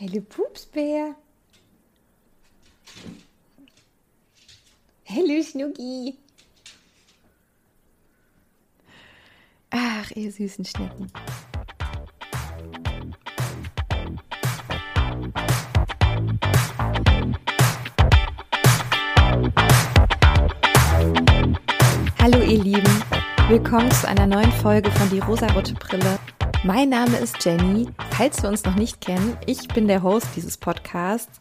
Hallo Pupsbär. Hallo Schnucki. Ach, ihr süßen Schnecken. Hallo ihr Lieben, willkommen zu einer neuen Folge von Die rosarote Brille. Mein Name ist Jenny. Falls wir uns noch nicht kennen, ich bin der Host dieses Podcasts.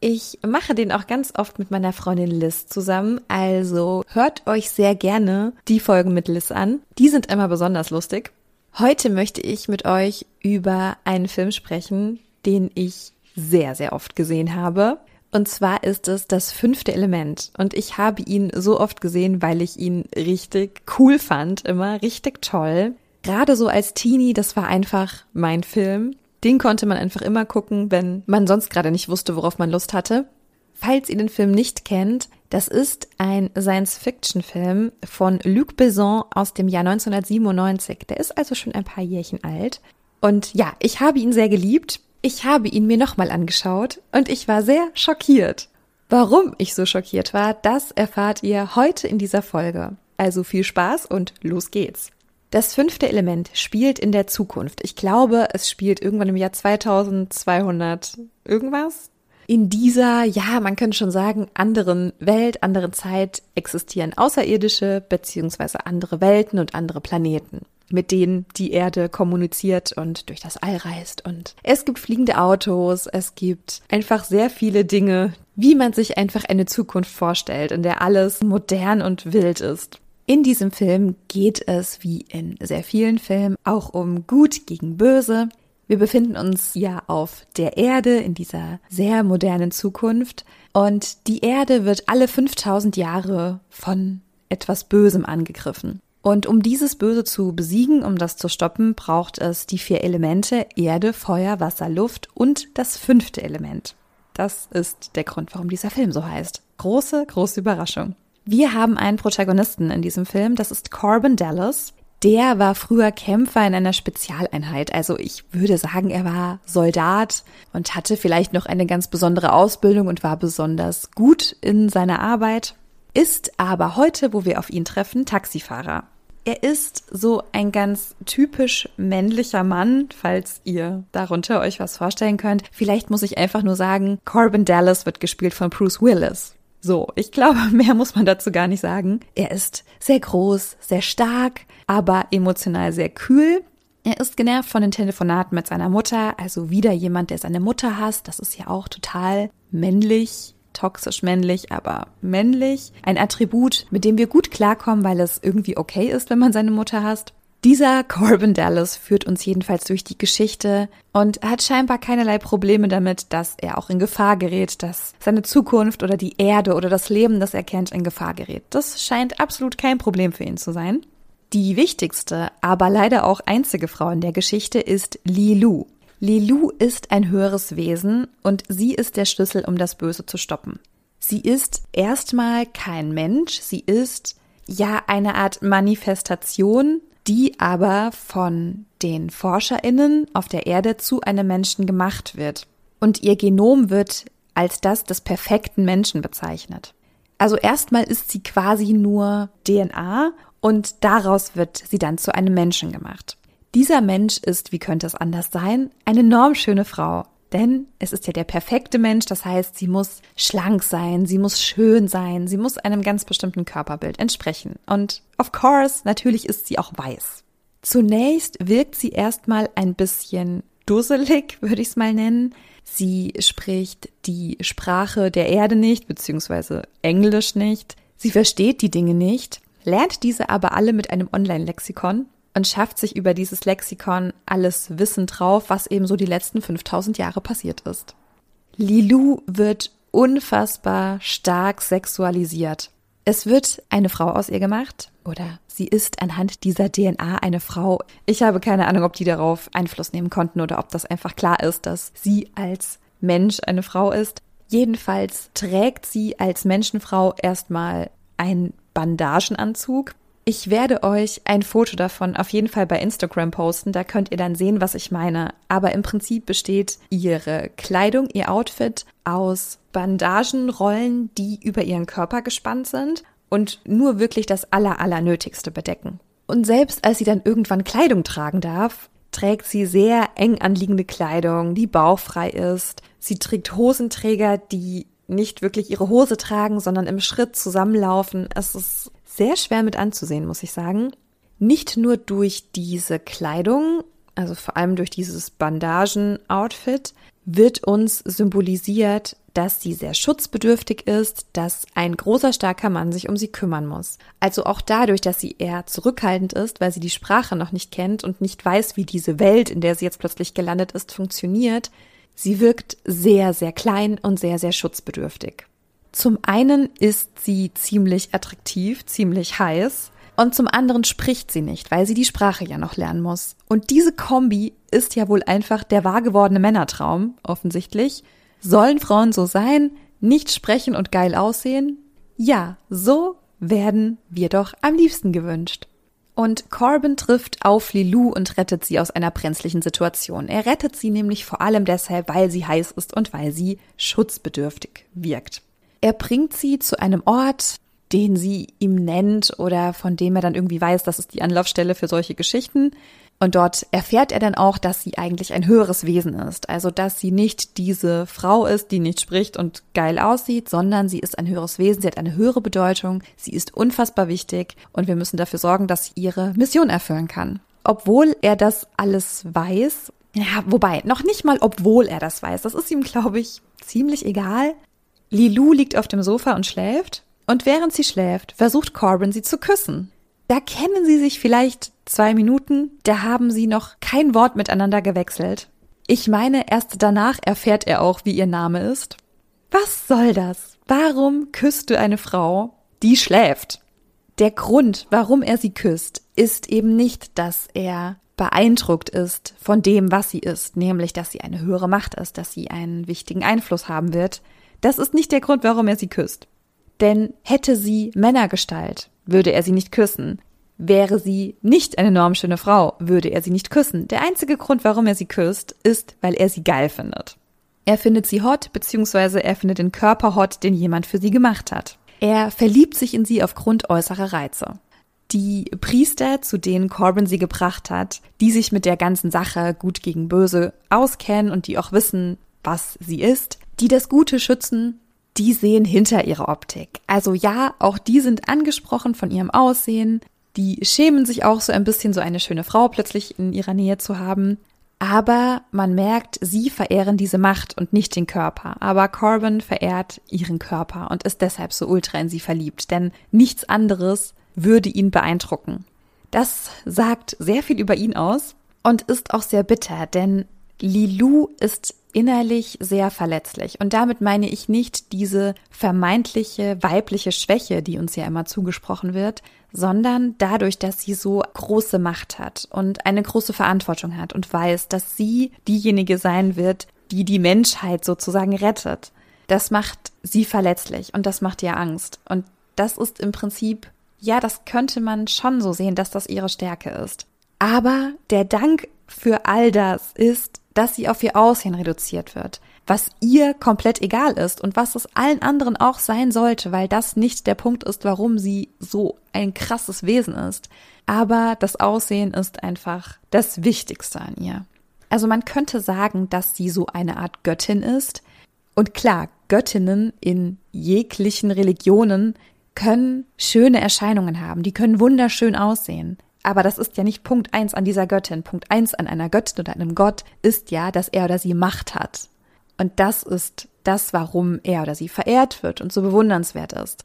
Ich mache den auch ganz oft mit meiner Freundin Liz zusammen, also hört euch sehr gerne die Folgen mit Liz an. Die sind immer besonders lustig. Heute möchte ich mit euch über einen Film sprechen, den ich sehr, sehr oft gesehen habe. Und zwar ist es das fünfte Element. Und ich habe ihn so oft gesehen, weil ich ihn richtig cool fand, immer richtig toll gerade so als Teenie, das war einfach mein Film. Den konnte man einfach immer gucken, wenn man sonst gerade nicht wusste, worauf man Lust hatte. Falls ihr den Film nicht kennt, das ist ein Science-Fiction-Film von Luc Besson aus dem Jahr 1997. Der ist also schon ein paar Jährchen alt. Und ja, ich habe ihn sehr geliebt. Ich habe ihn mir nochmal angeschaut und ich war sehr schockiert. Warum ich so schockiert war, das erfahrt ihr heute in dieser Folge. Also viel Spaß und los geht's. Das fünfte Element spielt in der Zukunft. Ich glaube, es spielt irgendwann im Jahr 2200 irgendwas. In dieser, ja, man könnte schon sagen, anderen Welt, anderen Zeit existieren Außerirdische beziehungsweise andere Welten und andere Planeten, mit denen die Erde kommuniziert und durch das All reist. Und es gibt fliegende Autos, es gibt einfach sehr viele Dinge, wie man sich einfach eine Zukunft vorstellt, in der alles modern und wild ist. In diesem Film geht es, wie in sehr vielen Filmen, auch um Gut gegen Böse. Wir befinden uns ja auf der Erde in dieser sehr modernen Zukunft und die Erde wird alle 5000 Jahre von etwas Bösem angegriffen. Und um dieses Böse zu besiegen, um das zu stoppen, braucht es die vier Elemente Erde, Feuer, Wasser, Luft und das fünfte Element. Das ist der Grund, warum dieser Film so heißt. Große, große Überraschung. Wir haben einen Protagonisten in diesem Film, das ist Corbin Dallas. Der war früher Kämpfer in einer Spezialeinheit. Also ich würde sagen, er war Soldat und hatte vielleicht noch eine ganz besondere Ausbildung und war besonders gut in seiner Arbeit. Ist aber heute, wo wir auf ihn treffen, Taxifahrer. Er ist so ein ganz typisch männlicher Mann, falls ihr darunter euch was vorstellen könnt. Vielleicht muss ich einfach nur sagen, Corbin Dallas wird gespielt von Bruce Willis. So, ich glaube, mehr muss man dazu gar nicht sagen. Er ist sehr groß, sehr stark, aber emotional sehr kühl. Er ist genervt von den Telefonaten mit seiner Mutter, also wieder jemand, der seine Mutter hasst. Das ist ja auch total männlich, toxisch männlich, aber männlich. Ein Attribut, mit dem wir gut klarkommen, weil es irgendwie okay ist, wenn man seine Mutter hasst. Dieser Corbin Dallas führt uns jedenfalls durch die Geschichte und hat scheinbar keinerlei Probleme damit, dass er auch in Gefahr gerät, dass seine Zukunft oder die Erde oder das Leben, das er kennt, in Gefahr gerät. Das scheint absolut kein Problem für ihn zu sein. Die wichtigste, aber leider auch einzige Frau in der Geschichte ist Lilu. Lilu ist ein höheres Wesen und sie ist der Schlüssel, um das Böse zu stoppen. Sie ist erstmal kein Mensch, sie ist ja eine Art Manifestation die aber von den Forscherinnen auf der Erde zu einem Menschen gemacht wird. Und ihr Genom wird als das des perfekten Menschen bezeichnet. Also erstmal ist sie quasi nur DNA und daraus wird sie dann zu einem Menschen gemacht. Dieser Mensch ist, wie könnte es anders sein, eine enorm schöne Frau. Denn es ist ja der perfekte Mensch, das heißt, sie muss schlank sein, sie muss schön sein, sie muss einem ganz bestimmten Körperbild entsprechen. Und of course, natürlich ist sie auch weiß. Zunächst wirkt sie erstmal ein bisschen dusselig, würde ich es mal nennen. Sie spricht die Sprache der Erde nicht, beziehungsweise Englisch nicht. Sie versteht die Dinge nicht, lernt diese aber alle mit einem Online-Lexikon und schafft sich über dieses Lexikon alles Wissen drauf, was eben so die letzten 5000 Jahre passiert ist. Lilu wird unfassbar stark sexualisiert. Es wird eine Frau aus ihr gemacht oder sie ist anhand dieser DNA eine Frau. Ich habe keine Ahnung, ob die darauf Einfluss nehmen konnten oder ob das einfach klar ist, dass sie als Mensch eine Frau ist. Jedenfalls trägt sie als Menschenfrau erstmal einen Bandagenanzug, Ich werde euch ein Foto davon auf jeden Fall bei Instagram posten, da könnt ihr dann sehen, was ich meine. Aber im Prinzip besteht ihre Kleidung, ihr Outfit aus Bandagenrollen, die über ihren Körper gespannt sind und nur wirklich das Aller, Allernötigste bedecken. Und selbst als sie dann irgendwann Kleidung tragen darf, trägt sie sehr eng anliegende Kleidung, die bauchfrei ist. Sie trägt Hosenträger, die nicht wirklich ihre Hose tragen, sondern im Schritt zusammenlaufen. Es ist sehr schwer mit anzusehen, muss ich sagen. Nicht nur durch diese Kleidung, also vor allem durch dieses Bandagen-Outfit, wird uns symbolisiert, dass sie sehr schutzbedürftig ist, dass ein großer, starker Mann sich um sie kümmern muss. Also auch dadurch, dass sie eher zurückhaltend ist, weil sie die Sprache noch nicht kennt und nicht weiß, wie diese Welt, in der sie jetzt plötzlich gelandet ist, funktioniert, sie wirkt sehr, sehr klein und sehr, sehr schutzbedürftig. Zum einen ist sie ziemlich attraktiv, ziemlich heiß. Und zum anderen spricht sie nicht, weil sie die Sprache ja noch lernen muss. Und diese Kombi ist ja wohl einfach der wahrgewordene Männertraum, offensichtlich. Sollen Frauen so sein, nicht sprechen und geil aussehen? Ja, so werden wir doch am liebsten gewünscht. Und Corbin trifft auf Lilou und rettet sie aus einer brenzlichen Situation. Er rettet sie nämlich vor allem deshalb, weil sie heiß ist und weil sie schutzbedürftig wirkt. Er bringt sie zu einem Ort, den sie ihm nennt oder von dem er dann irgendwie weiß, das ist die Anlaufstelle für solche Geschichten. Und dort erfährt er dann auch, dass sie eigentlich ein höheres Wesen ist. Also, dass sie nicht diese Frau ist, die nicht spricht und geil aussieht, sondern sie ist ein höheres Wesen, sie hat eine höhere Bedeutung, sie ist unfassbar wichtig und wir müssen dafür sorgen, dass sie ihre Mission erfüllen kann. Obwohl er das alles weiß, ja, wobei, noch nicht mal obwohl er das weiß, das ist ihm, glaube ich, ziemlich egal. Lilou liegt auf dem Sofa und schläft. Und während sie schläft, versucht Corbin sie zu küssen. Da kennen sie sich vielleicht zwei Minuten, da haben sie noch kein Wort miteinander gewechselt. Ich meine, erst danach erfährt er auch, wie ihr Name ist. Was soll das? Warum küsst du eine Frau, die schläft? Der Grund, warum er sie küsst, ist eben nicht, dass er beeindruckt ist von dem, was sie ist, nämlich, dass sie eine höhere Macht ist, dass sie einen wichtigen Einfluss haben wird. Das ist nicht der Grund, warum er sie küsst. Denn hätte sie Männergestalt, würde er sie nicht küssen. Wäre sie nicht eine normschöne Frau, würde er sie nicht küssen. Der einzige Grund, warum er sie küsst, ist, weil er sie geil findet. Er findet sie hot, beziehungsweise er findet den Körper hot, den jemand für sie gemacht hat. Er verliebt sich in sie aufgrund äußerer Reize. Die Priester, zu denen Corbin sie gebracht hat, die sich mit der ganzen Sache gut gegen böse auskennen und die auch wissen, was sie ist, die das Gute schützen, die sehen hinter ihrer Optik. Also ja, auch die sind angesprochen von ihrem Aussehen. Die schämen sich auch so ein bisschen, so eine schöne Frau plötzlich in ihrer Nähe zu haben. Aber man merkt, sie verehren diese Macht und nicht den Körper. Aber Corbin verehrt ihren Körper und ist deshalb so ultra in sie verliebt, denn nichts anderes würde ihn beeindrucken. Das sagt sehr viel über ihn aus und ist auch sehr bitter, denn Lilou ist innerlich sehr verletzlich. Und damit meine ich nicht diese vermeintliche weibliche Schwäche, die uns ja immer zugesprochen wird, sondern dadurch, dass sie so große Macht hat und eine große Verantwortung hat und weiß, dass sie diejenige sein wird, die die Menschheit sozusagen rettet. Das macht sie verletzlich und das macht ihr Angst. Und das ist im Prinzip, ja, das könnte man schon so sehen, dass das ihre Stärke ist. Aber der Dank für all das ist, dass sie auf ihr Aussehen reduziert wird, was ihr komplett egal ist und was es allen anderen auch sein sollte, weil das nicht der Punkt ist, warum sie so ein krasses Wesen ist. Aber das Aussehen ist einfach das Wichtigste an ihr. Also man könnte sagen, dass sie so eine Art Göttin ist. Und klar, Göttinnen in jeglichen Religionen können schöne Erscheinungen haben, die können wunderschön aussehen. Aber das ist ja nicht Punkt eins an dieser Göttin. Punkt eins an einer Göttin oder einem Gott ist ja, dass er oder sie Macht hat. Und das ist das, warum er oder sie verehrt wird und so bewundernswert ist.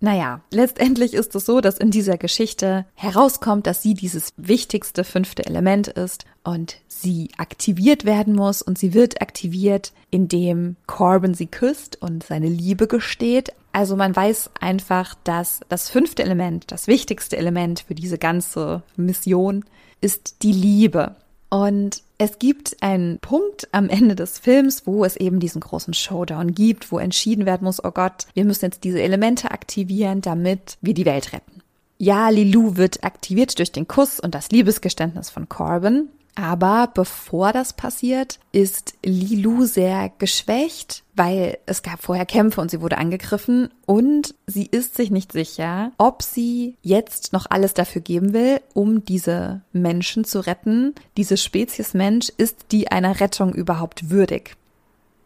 Naja, letztendlich ist es so, dass in dieser Geschichte herauskommt, dass sie dieses wichtigste fünfte Element ist und sie aktiviert werden muss und sie wird aktiviert, indem Corbin sie küsst und seine Liebe gesteht. Also man weiß einfach, dass das fünfte Element, das wichtigste Element für diese ganze Mission ist die Liebe. Und es gibt einen Punkt am Ende des Films, wo es eben diesen großen Showdown gibt, wo entschieden werden muss, oh Gott, wir müssen jetzt diese Elemente aktivieren, damit wir die Welt retten. Ja, Lilou wird aktiviert durch den Kuss und das Liebesgeständnis von Corbin. Aber bevor das passiert, ist Lilou sehr geschwächt, weil es gab vorher Kämpfe und sie wurde angegriffen und sie ist sich nicht sicher, ob sie jetzt noch alles dafür geben will, um diese Menschen zu retten. Diese Spezies Mensch ist die einer Rettung überhaupt würdig.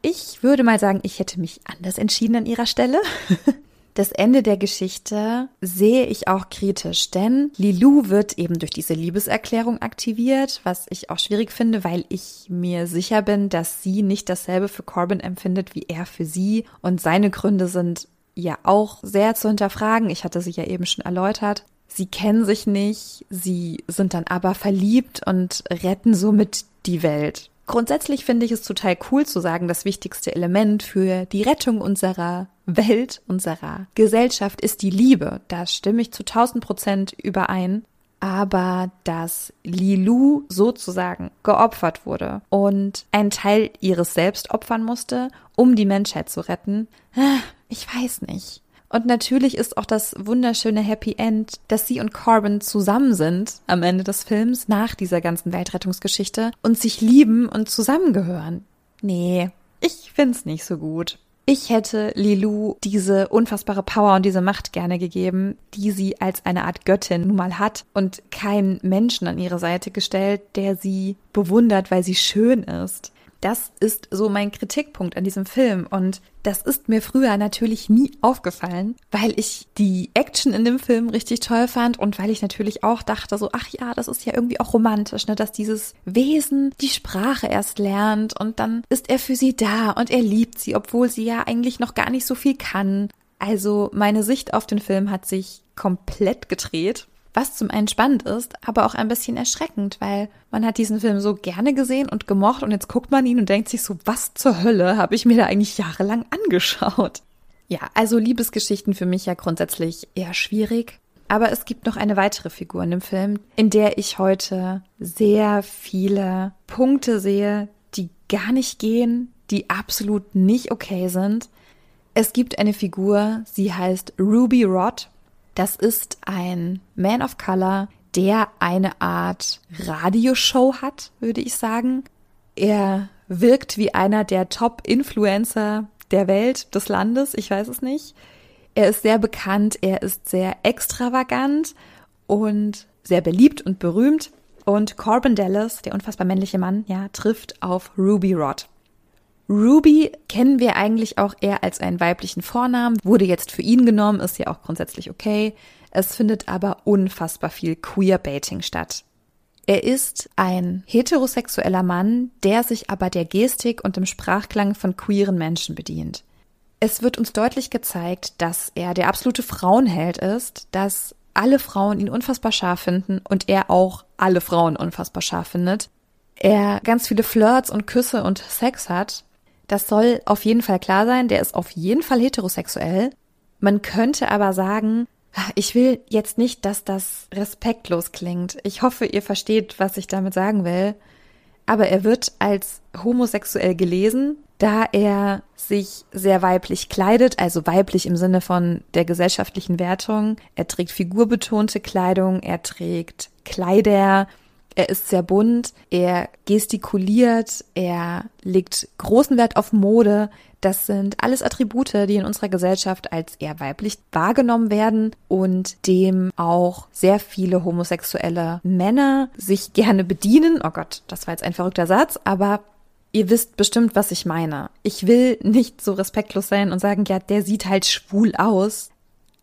Ich würde mal sagen, ich hätte mich anders entschieden an ihrer Stelle. Das Ende der Geschichte sehe ich auch kritisch, denn Lilou wird eben durch diese Liebeserklärung aktiviert, was ich auch schwierig finde, weil ich mir sicher bin, dass sie nicht dasselbe für Corbin empfindet wie er für sie und seine Gründe sind ja auch sehr zu hinterfragen. Ich hatte sie ja eben schon erläutert. Sie kennen sich nicht, sie sind dann aber verliebt und retten somit die Welt. Grundsätzlich finde ich es total cool zu sagen, das wichtigste Element für die Rettung unserer Welt, unserer Gesellschaft ist die Liebe. Da stimme ich zu 1000 Prozent überein. Aber dass Lilou sozusagen geopfert wurde und einen Teil ihres Selbst opfern musste, um die Menschheit zu retten, ah, ich weiß nicht. Und natürlich ist auch das wunderschöne Happy End, dass sie und Corbin zusammen sind am Ende des Films nach dieser ganzen Weltrettungsgeschichte und sich lieben und zusammengehören. Nee, ich find's nicht so gut. Ich hätte Lilou diese unfassbare Power und diese Macht gerne gegeben, die sie als eine Art Göttin nun mal hat und keinen Menschen an ihre Seite gestellt, der sie bewundert, weil sie schön ist. Das ist so mein Kritikpunkt an diesem Film und das ist mir früher natürlich nie aufgefallen, weil ich die Action in dem Film richtig toll fand und weil ich natürlich auch dachte so, ach ja, das ist ja irgendwie auch romantisch, ne, dass dieses Wesen die Sprache erst lernt und dann ist er für sie da und er liebt sie, obwohl sie ja eigentlich noch gar nicht so viel kann. Also meine Sicht auf den Film hat sich komplett gedreht was zum einen spannend ist, aber auch ein bisschen erschreckend, weil man hat diesen Film so gerne gesehen und gemocht und jetzt guckt man ihn und denkt sich so, was zur Hölle habe ich mir da eigentlich jahrelang angeschaut? Ja, also Liebesgeschichten für mich ja grundsätzlich eher schwierig. Aber es gibt noch eine weitere Figur in dem Film, in der ich heute sehr viele Punkte sehe, die gar nicht gehen, die absolut nicht okay sind. Es gibt eine Figur, sie heißt Ruby Rod das ist ein Man of Color, der eine Art Radioshow hat, würde ich sagen. Er wirkt wie einer der Top-Influencer der Welt, des Landes, ich weiß es nicht. Er ist sehr bekannt, er ist sehr extravagant und sehr beliebt und berühmt. Und Corbin Dallas, der unfassbar männliche Mann, ja, trifft auf Ruby Rod. Ruby kennen wir eigentlich auch eher als einen weiblichen Vornamen, wurde jetzt für ihn genommen, ist ja auch grundsätzlich okay. Es findet aber unfassbar viel Queerbaiting statt. Er ist ein heterosexueller Mann, der sich aber der Gestik und dem Sprachklang von queeren Menschen bedient. Es wird uns deutlich gezeigt, dass er der absolute Frauenheld ist, dass alle Frauen ihn unfassbar scharf finden und er auch alle Frauen unfassbar scharf findet. Er ganz viele Flirts und Küsse und Sex hat das soll auf jeden Fall klar sein, der ist auf jeden Fall heterosexuell. Man könnte aber sagen, ich will jetzt nicht, dass das respektlos klingt. Ich hoffe, ihr versteht, was ich damit sagen will. Aber er wird als homosexuell gelesen, da er sich sehr weiblich kleidet, also weiblich im Sinne von der gesellschaftlichen Wertung. Er trägt figurbetonte Kleidung, er trägt Kleider, er ist sehr bunt, er gestikuliert, er legt großen Wert auf Mode. Das sind alles Attribute, die in unserer Gesellschaft als eher weiblich wahrgenommen werden und dem auch sehr viele homosexuelle Männer sich gerne bedienen. Oh Gott, das war jetzt ein verrückter Satz, aber ihr wisst bestimmt, was ich meine. Ich will nicht so respektlos sein und sagen, ja, der sieht halt schwul aus.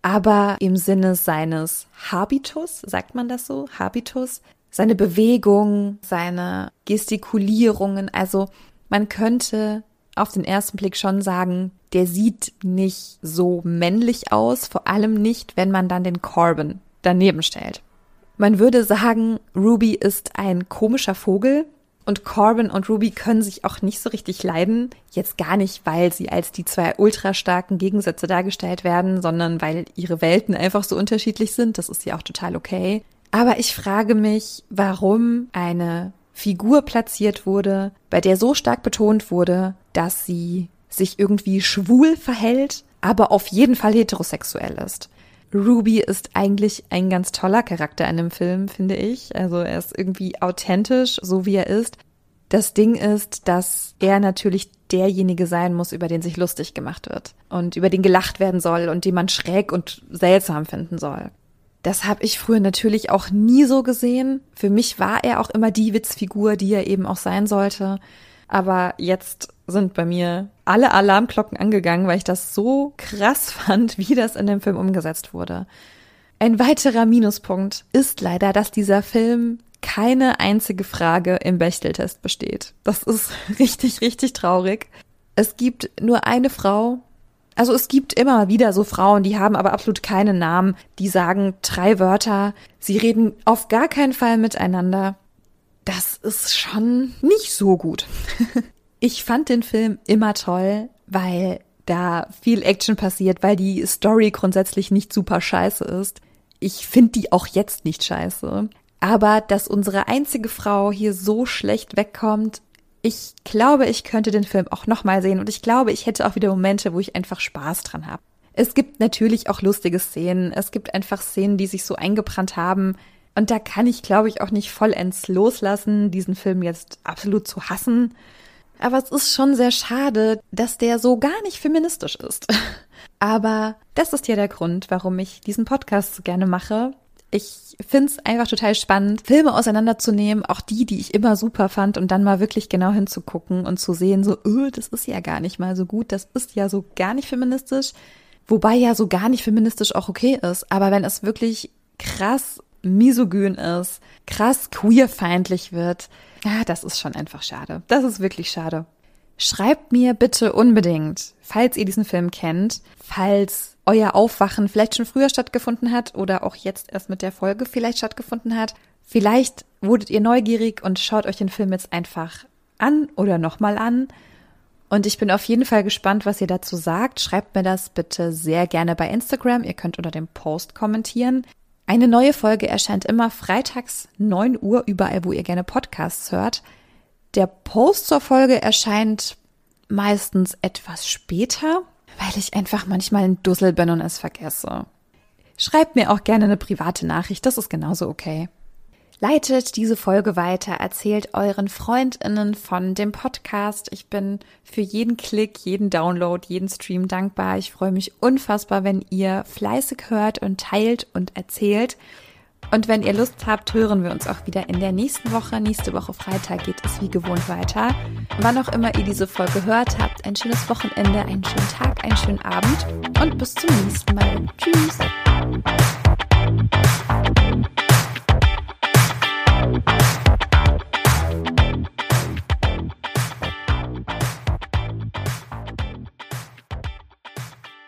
Aber im Sinne seines Habitus, sagt man das so? Habitus, seine Bewegung, seine Gestikulierungen. Also man könnte auf den ersten Blick schon sagen, der sieht nicht so männlich aus, vor allem nicht, wenn man dann den Corbin daneben stellt. Man würde sagen, Ruby ist ein komischer Vogel und Corbin und Ruby können sich auch nicht so richtig leiden. Jetzt gar nicht, weil sie als die zwei ultra starken Gegensätze dargestellt werden, sondern weil ihre Welten einfach so unterschiedlich sind. Das ist ja auch total okay. Aber ich frage mich, warum eine Figur platziert wurde, bei der so stark betont wurde, dass sie sich irgendwie schwul verhält, aber auf jeden Fall heterosexuell ist. Ruby ist eigentlich ein ganz toller Charakter in dem Film, finde ich. Also er ist irgendwie authentisch, so wie er ist. Das Ding ist, dass er natürlich derjenige sein muss, über den sich lustig gemacht wird und über den gelacht werden soll und den man schräg und seltsam finden soll. Das habe ich früher natürlich auch nie so gesehen. Für mich war er auch immer die Witzfigur, die er eben auch sein sollte. Aber jetzt sind bei mir alle Alarmglocken angegangen, weil ich das so krass fand, wie das in dem Film umgesetzt wurde. Ein weiterer Minuspunkt ist leider, dass dieser Film keine einzige Frage im Bechteltest besteht. Das ist richtig, richtig traurig. Es gibt nur eine Frau, also es gibt immer wieder so Frauen, die haben aber absolut keinen Namen, die sagen drei Wörter, sie reden auf gar keinen Fall miteinander. Das ist schon nicht so gut. ich fand den Film immer toll, weil da viel Action passiert, weil die Story grundsätzlich nicht super scheiße ist. Ich finde die auch jetzt nicht scheiße. Aber dass unsere einzige Frau hier so schlecht wegkommt, ich glaube, ich könnte den Film auch nochmal sehen und ich glaube, ich hätte auch wieder Momente, wo ich einfach Spaß dran habe. Es gibt natürlich auch lustige Szenen. Es gibt einfach Szenen, die sich so eingebrannt haben. Und da kann ich, glaube ich, auch nicht vollends loslassen, diesen Film jetzt absolut zu hassen. Aber es ist schon sehr schade, dass der so gar nicht feministisch ist. Aber das ist ja der Grund, warum ich diesen Podcast so gerne mache, ich finde es einfach total spannend, Filme auseinanderzunehmen, auch die, die ich immer super fand, und dann mal wirklich genau hinzugucken und zu sehen, so, öh, das ist ja gar nicht mal so gut, das ist ja so gar nicht feministisch, wobei ja so gar nicht feministisch auch okay ist. Aber wenn es wirklich krass misogyn ist, krass queerfeindlich wird, ja, das ist schon einfach schade. Das ist wirklich schade. Schreibt mir bitte unbedingt, falls ihr diesen Film kennt, falls euer Aufwachen vielleicht schon früher stattgefunden hat oder auch jetzt erst mit der Folge vielleicht stattgefunden hat. Vielleicht wurdet ihr neugierig und schaut euch den Film jetzt einfach an oder nochmal an. Und ich bin auf jeden Fall gespannt, was ihr dazu sagt. Schreibt mir das bitte sehr gerne bei Instagram. Ihr könnt unter dem Post kommentieren. Eine neue Folge erscheint immer freitags 9 Uhr überall, wo ihr gerne Podcasts hört. Der Post zur Folge erscheint meistens etwas später, weil ich einfach manchmal ein Dussel bin und es vergesse. Schreibt mir auch gerne eine private Nachricht, das ist genauso okay. Leitet diese Folge weiter, erzählt euren Freundinnen von dem Podcast. Ich bin für jeden Klick, jeden Download, jeden Stream dankbar. Ich freue mich unfassbar, wenn ihr fleißig hört und teilt und erzählt. Und wenn ihr Lust habt, hören wir uns auch wieder in der nächsten Woche. Nächste Woche Freitag geht es wie gewohnt weiter. Wann auch immer ihr diese Folge hört, habt ein schönes Wochenende, einen schönen Tag, einen schönen Abend und bis zum nächsten Mal. Tschüss.